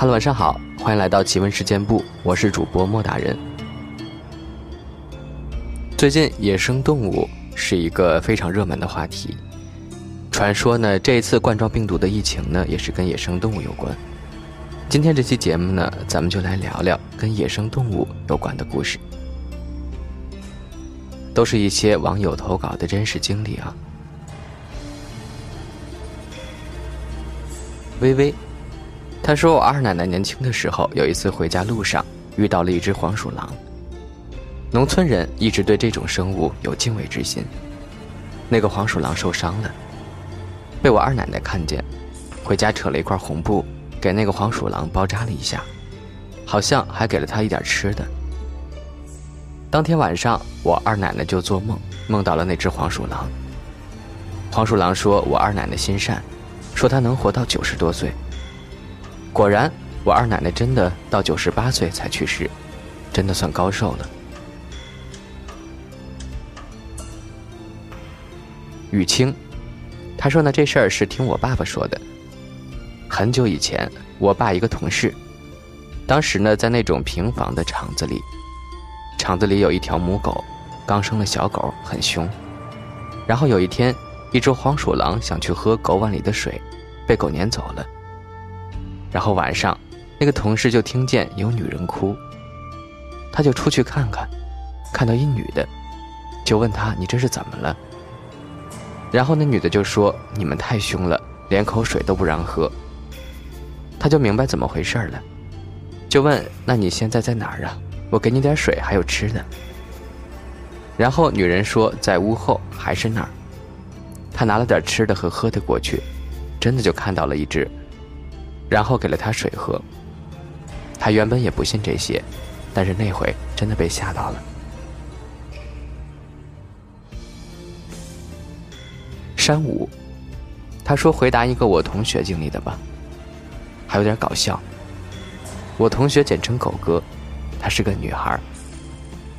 Hello，晚上好，欢迎来到奇闻事件部，我是主播莫大人。最近野生动物是一个非常热门的话题，传说呢，这一次冠状病毒的疫情呢，也是跟野生动物有关。今天这期节目呢，咱们就来聊聊跟野生动物有关的故事，都是一些网友投稿的真实经历啊。微微，他说我二奶奶年轻的时候，有一次回家路上遇到了一只黄鼠狼。农村人一直对这种生物有敬畏之心。那个黄鼠狼受伤了，被我二奶奶看见，回家扯了一块红布。给那个黄鼠狼包扎了一下，好像还给了他一点吃的。当天晚上，我二奶奶就做梦，梦到了那只黄鼠狼。黄鼠狼说：“我二奶奶心善，说她能活到九十多岁。”果然，我二奶奶真的到九十八岁才去世，真的算高寿了。雨清，他说呢，这事儿是听我爸爸说的。很久以前，我爸一个同事，当时呢在那种平房的厂子里，厂子里有一条母狗，刚生了小狗，很凶。然后有一天，一只黄鼠狼想去喝狗碗里的水，被狗撵走了。然后晚上，那个同事就听见有女人哭，他就出去看看，看到一女的，就问他：“你这是怎么了？”然后那女的就说：“你们太凶了，连口水都不让喝。”他就明白怎么回事了，就问：“那你现在在哪儿啊？我给你点水，还有吃的。”然后女人说：“在屋后，还是那儿。”他拿了点吃的和喝的过去，真的就看到了一只，然后给了他水喝。他原本也不信这些，但是那回真的被吓到了。山舞，他说：“回答一个我同学经历的吧。”还有点搞笑。我同学简称狗哥，她是个女孩。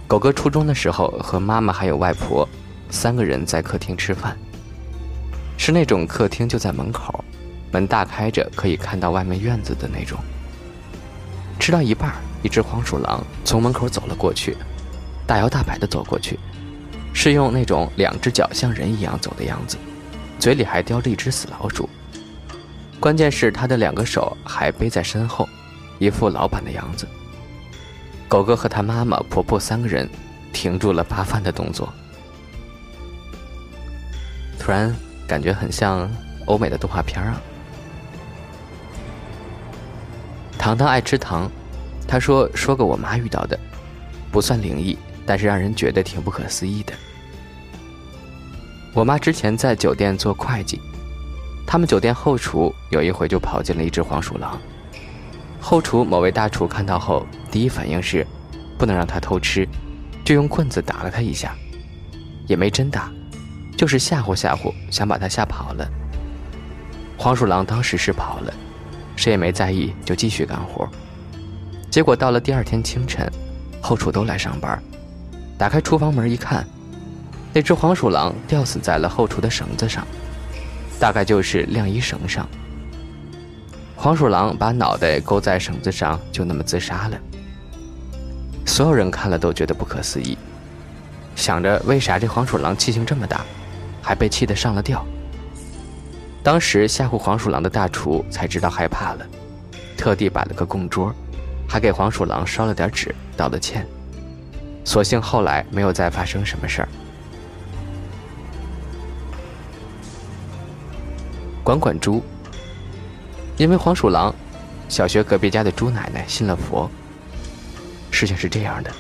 狗哥初中的时候和妈妈还有外婆三个人在客厅吃饭，是那种客厅就在门口，门大开着可以看到外面院子的那种。吃到一半，一只黄鼠狼从门口走了过去，大摇大摆的走过去，是用那种两只脚像人一样走的样子，嘴里还叼着一只死老鼠。关键是他的两个手还背在身后，一副老板的样子。狗哥和他妈妈、婆婆三个人停住了扒饭的动作，突然感觉很像欧美的动画片啊。糖糖爱吃糖，他说说个我妈遇到的，不算灵异，但是让人觉得挺不可思议的。我妈之前在酒店做会计。他们酒店后厨有一回就跑进了一只黄鼠狼，后厨某位大厨看到后，第一反应是，不能让他偷吃，就用棍子打了他一下，也没真打，就是吓唬吓唬，想把他吓跑了。黄鼠狼当时是跑了，谁也没在意，就继续干活。结果到了第二天清晨，后厨都来上班，打开厨房门一看，那只黄鼠狼吊死在了后厨的绳子上。大概就是晾衣绳上，黄鼠狼把脑袋勾在绳子上，就那么自杀了。所有人看了都觉得不可思议，想着为啥这黄鼠狼气性这么大，还被气得上了吊。当时吓唬黄鼠狼的大厨才知道害怕了，特地摆了个供桌，还给黄鼠狼烧了点纸，道了歉。所幸后来没有再发生什么事儿。管管猪，因为黄鼠狼，小学隔壁家的猪奶奶信了佛。事情是这样的：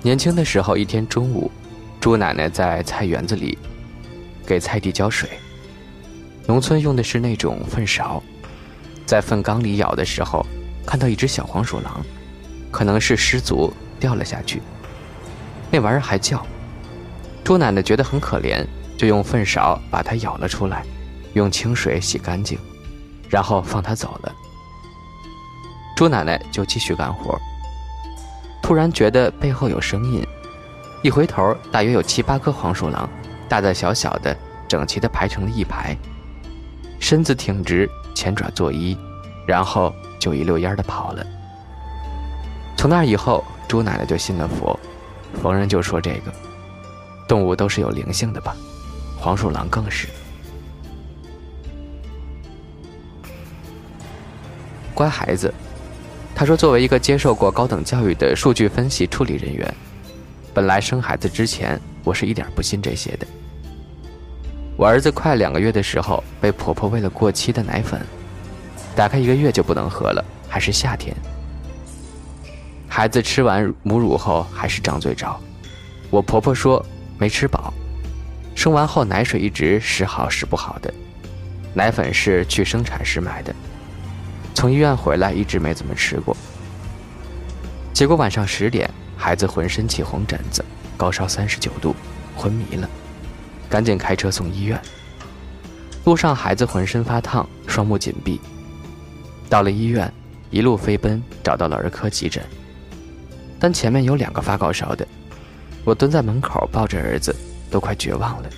年轻的时候，一天中午，猪奶奶在菜园子里给菜地浇水。农村用的是那种粪勺，在粪缸里舀的时候，看到一只小黄鼠狼，可能是失足掉了下去。那玩意儿还叫，猪奶奶觉得很可怜，就用粪勺把它舀了出来。用清水洗干净，然后放它走了。猪奶奶就继续干活。突然觉得背后有声音，一回头，大约有七八个黄鼠狼，大大小小的，整齐的排成了一排，身子挺直，前爪作揖，然后就一溜烟的跑了。从那以后，朱奶奶就信了佛，逢人就说这个动物都是有灵性的吧，黄鼠狼更是。乖孩子，他说，作为一个接受过高等教育的数据分析处理人员，本来生孩子之前，我是一点不信这些的。我儿子快两个月的时候，被婆婆喂了过期的奶粉，打开一个月就不能喝了，还是夏天。孩子吃完母乳后还是张嘴找，我婆婆说没吃饱。生完后奶水一直时好时不好的，奶粉是去生产时买的。从医院回来，一直没怎么吃过。结果晚上十点，孩子浑身起红疹子，高烧三十九度，昏迷了，赶紧开车送医院。路上孩子浑身发烫，双目紧闭。到了医院，一路飞奔，找到了儿科急诊，但前面有两个发高烧的，我蹲在门口抱着儿子，都快绝望了。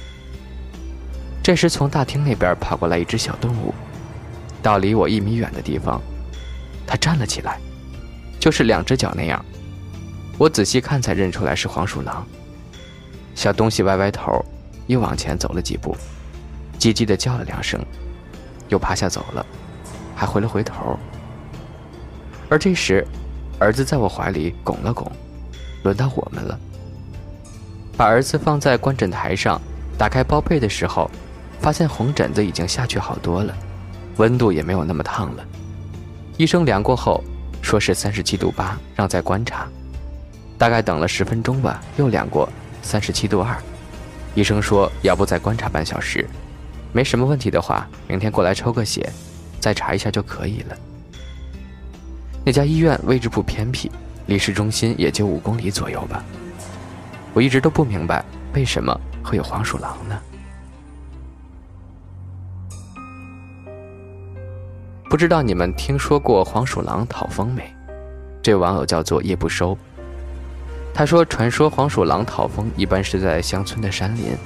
这时，从大厅那边跑过来一只小动物。到离我一米远的地方，它站了起来，就是两只脚那样。我仔细看才认出来是黄鼠狼。小东西歪歪头，又往前走了几步，叽叽的叫了两声，又趴下走了，还回了回头。而这时，儿子在我怀里拱了拱，轮到我们了。把儿子放在观诊台上，打开包被的时候，发现红疹子已经下去好多了。温度也没有那么烫了，医生量过后说是三十七度八，让再观察。大概等了十分钟吧，又量过三十七度二，医生说要不再观察半小时，没什么问题的话，明天过来抽个血，再查一下就可以了。那家医院位置不偏僻，离市中心也就五公里左右吧。我一直都不明白为什么会有黄鼠狼呢？不知道你们听说过黄鼠狼讨风没？这位网友叫做夜不收。他说：“传说黄鼠狼讨风一般是在乡村的山林，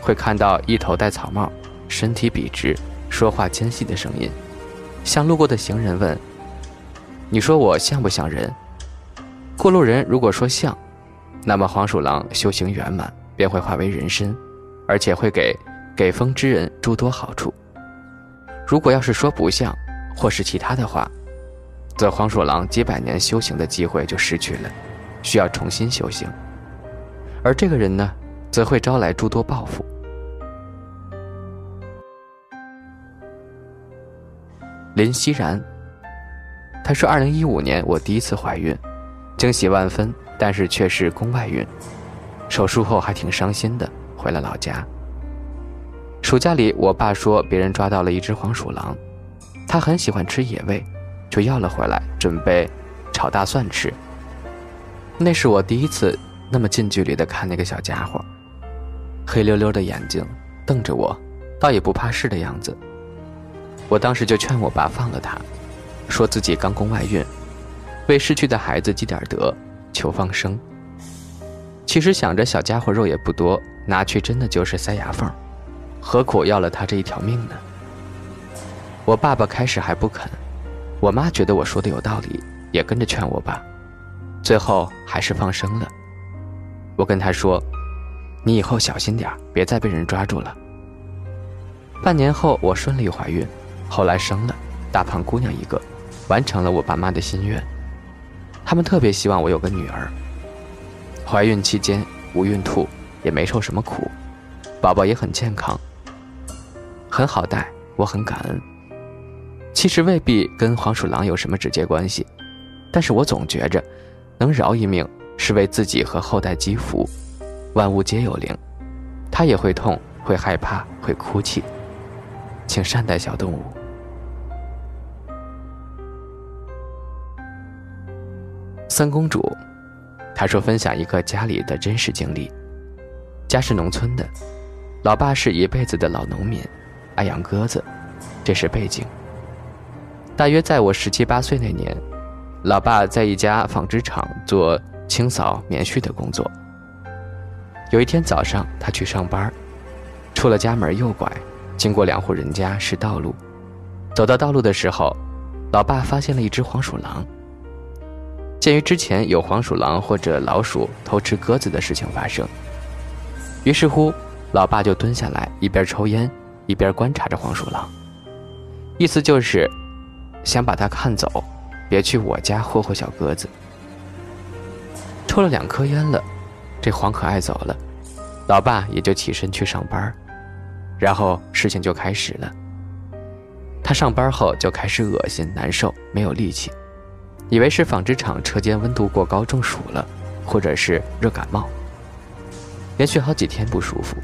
会看到一头戴草帽、身体笔直、说话尖细的声音，向路过的行人问：‘你说我像不像人？’过路人如果说像，那么黄鼠狼修行圆满，便会化为人身，而且会给给风之人诸多好处。如果要是说不像，或是其他的话，则黄鼠狼几百年修行的机会就失去了，需要重新修行。而这个人呢，则会招来诸多报复。林熙然，他说：“二零一五年我第一次怀孕，惊喜万分，但是却是宫外孕。手术后还挺伤心的，回了老家。暑假里，我爸说别人抓到了一只黄鼠狼。”他很喜欢吃野味，就要了回来，准备炒大蒜吃。那是我第一次那么近距离的看那个小家伙，黑溜溜的眼睛瞪着我，倒也不怕事的样子。我当时就劝我爸放了他，说自己刚宫外孕，为逝去的孩子积点德，求放生。其实想着小家伙肉也不多，拿去真的就是塞牙缝，何苦要了他这一条命呢？我爸爸开始还不肯，我妈觉得我说的有道理，也跟着劝我爸，最后还是放生了。我跟他说：“你以后小心点别再被人抓住了。”半年后，我顺利怀孕，后来生了大胖姑娘一个，完成了我爸妈的心愿。他们特别希望我有个女儿。怀孕期间无孕吐，也没受什么苦，宝宝也很健康，很好带，我很感恩。其实未必跟黄鼠狼有什么直接关系，但是我总觉着，能饶一命是为自己和后代积福。万物皆有灵，它也会痛，会害怕，会哭泣，请善待小动物。三公主，她说分享一个家里的真实经历，家是农村的，老爸是一辈子的老农民，爱养鸽子，这是背景。大约在我十七八岁那年，老爸在一家纺织厂做清扫棉絮的工作。有一天早上，他去上班，出了家门右拐，经过两户人家是道路。走到道路的时候，老爸发现了一只黄鼠狼。鉴于之前有黄鼠狼或者老鼠偷吃鸽子的事情发生，于是乎，老爸就蹲下来，一边抽烟，一边观察着黄鼠狼。意思就是，想把它看走，别去我家霍霍小鸽子。抽了两颗烟了，这黄可爱走了，老爸也就起身去上班，然后事情就开始了。他上班后就开始恶心难受，没有力气。以为是纺织厂车间温度过高中暑了，或者是热感冒。连续好几天不舒服，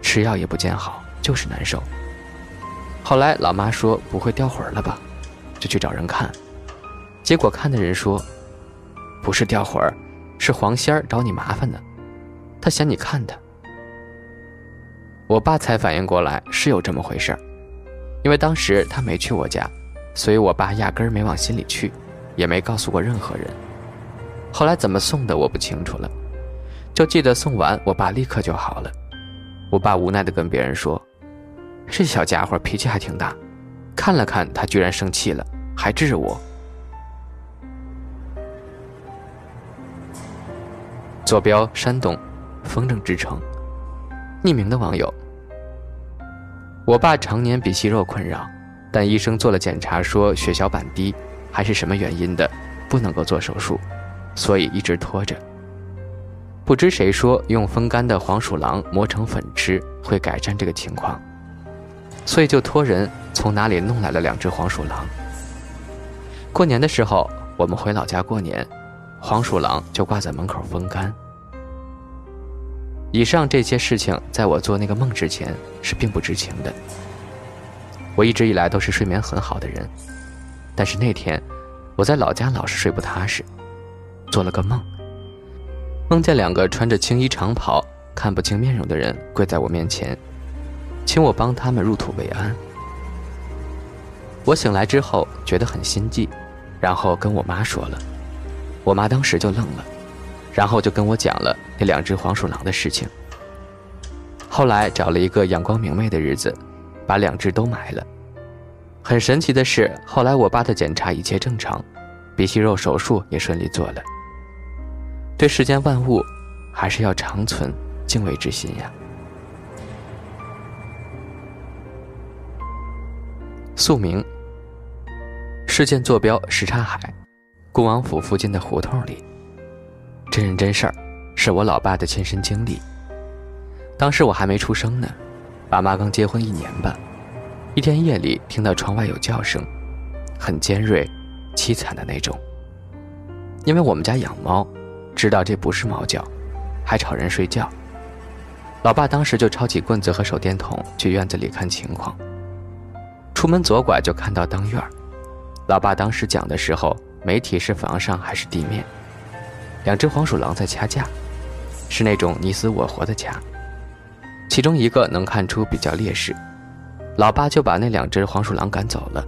吃药也不见好，就是难受。后来老妈说不会掉魂了吧，就去找人看，结果看的人说，不是掉魂儿，是黄仙儿找你麻烦呢，他嫌你看他。我爸才反应过来是有这么回事儿，因为当时他没去我家，所以我爸压根儿没往心里去。也没告诉过任何人。后来怎么送的我不清楚了，就记得送完，我爸立刻就好了。我爸无奈地跟别人说：“这小家伙脾气还挺大，看了看他居然生气了，还治我。”坐标：山东，风筝之城。匿名的网友：我爸常年鼻息肉困扰，但医生做了检查说血小板低。还是什么原因的，不能够做手术，所以一直拖着。不知谁说用风干的黄鼠狼磨成粉吃会改善这个情况，所以就托人从哪里弄来了两只黄鼠狼。过年的时候，我们回老家过年，黄鼠狼就挂在门口风干。以上这些事情，在我做那个梦之前是并不知情的。我一直以来都是睡眠很好的人。但是那天，我在老家老是睡不踏实，做了个梦，梦见两个穿着青衣长袍、看不清面容的人跪在我面前，请我帮他们入土为安。我醒来之后觉得很心悸，然后跟我妈说了，我妈当时就愣了，然后就跟我讲了那两只黄鼠狼的事情。后来找了一个阳光明媚的日子，把两只都埋了。很神奇的是，后来我爸的检查一切正常，鼻息肉手术也顺利做了。对世间万物，还是要长存敬畏之心呀。宿命：事件坐标什刹海，恭王府附近的胡同里。真人真事儿，是我老爸的亲身经历。当时我还没出生呢，爸妈刚结婚一年吧。一天夜里，听到窗外有叫声，很尖锐、凄惨的那种。因为我们家养猫，知道这不是猫叫，还吵人睡觉。老爸当时就抄起棍子和手电筒去院子里看情况。出门左拐就看到当院老爸当时讲的时候，媒体是房上还是地面。两只黄鼠狼在掐架，是那种你死我活的掐。其中一个能看出比较劣势。老爸就把那两只黄鼠狼赶走了。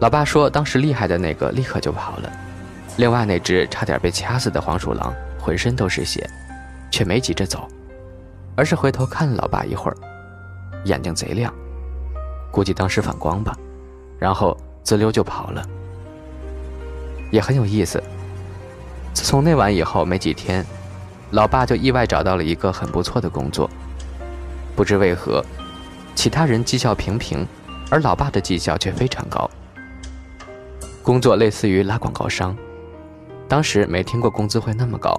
老爸说，当时厉害的那个立刻就跑了，另外那只差点被掐死的黄鼠狼浑身都是血，却没急着走，而是回头看了老爸一会儿，眼睛贼亮，估计当时反光吧，然后滋溜就跑了。也很有意思。自从那晚以后没几天，老爸就意外找到了一个很不错的工作，不知为何。其他人绩效平平，而老爸的绩效却非常高。工作类似于拉广告商，当时没听过工资会那么高。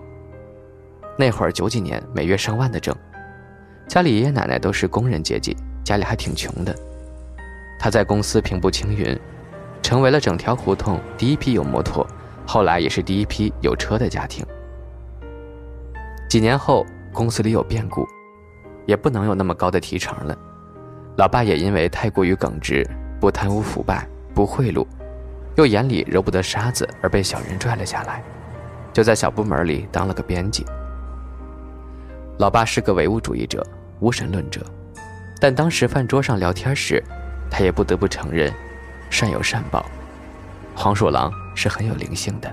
那会儿九几年，每月上万的挣。家里爷爷奶奶都是工人阶级，家里还挺穷的。他在公司平步青云，成为了整条胡同第一批有摩托，后来也是第一批有车的家庭。几年后，公司里有变故，也不能有那么高的提成了。老爸也因为太过于耿直，不贪污腐败，不贿赂，又眼里揉不得沙子，而被小人拽了下来，就在小部门里当了个编辑。老爸是个唯物主义者，无神论者，但当时饭桌上聊天时，他也不得不承认，善有善报，黄鼠狼是很有灵性的。